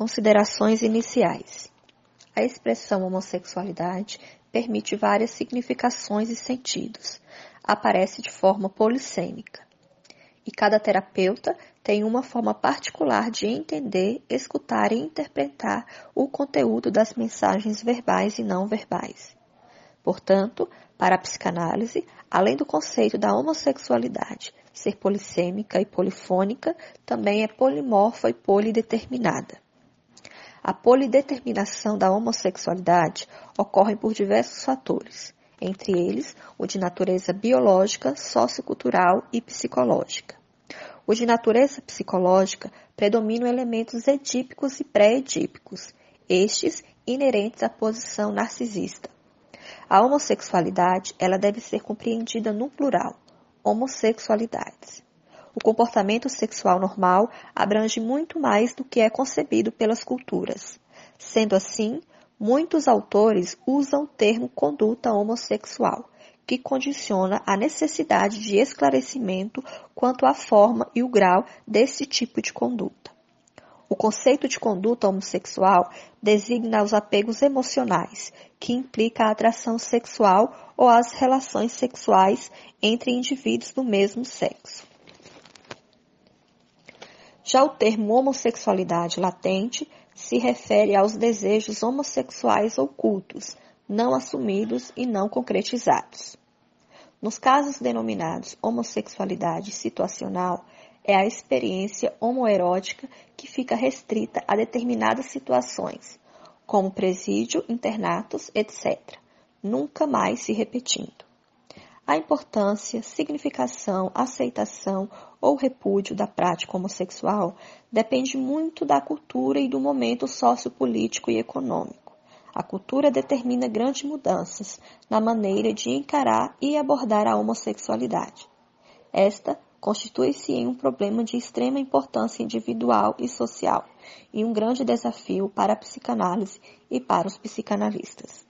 Considerações iniciais. A expressão homossexualidade permite várias significações e sentidos. Aparece de forma polissêmica. E cada terapeuta tem uma forma particular de entender, escutar e interpretar o conteúdo das mensagens verbais e não verbais. Portanto, para a psicanálise, além do conceito da homossexualidade ser polissêmica e polifônica, também é polimorfa e polideterminada. A polideterminação da homossexualidade ocorre por diversos fatores, entre eles o de natureza biológica, sociocultural e psicológica. O de natureza psicológica predominam elementos edípicos e pré-edípicos, estes inerentes à posição narcisista. A homossexualidade ela deve ser compreendida no plural, homossexualidades. O comportamento sexual normal abrange muito mais do que é concebido pelas culturas. Sendo assim, muitos autores usam o termo conduta homossexual, que condiciona a necessidade de esclarecimento quanto à forma e o grau desse tipo de conduta. O conceito de conduta homossexual designa os apegos emocionais, que implica a atração sexual ou as relações sexuais entre indivíduos do mesmo sexo. Já o termo homossexualidade latente se refere aos desejos homossexuais ocultos, não assumidos e não concretizados. Nos casos denominados homossexualidade situacional, é a experiência homoerótica que fica restrita a determinadas situações, como presídio, internatos, etc., nunca mais se repetindo. A importância, significação, aceitação ou repúdio da prática homossexual depende muito da cultura e do momento sociopolítico e econômico. A cultura determina grandes mudanças na maneira de encarar e abordar a homossexualidade. Esta constitui-se em um problema de extrema importância individual e social e um grande desafio para a psicanálise e para os psicanalistas.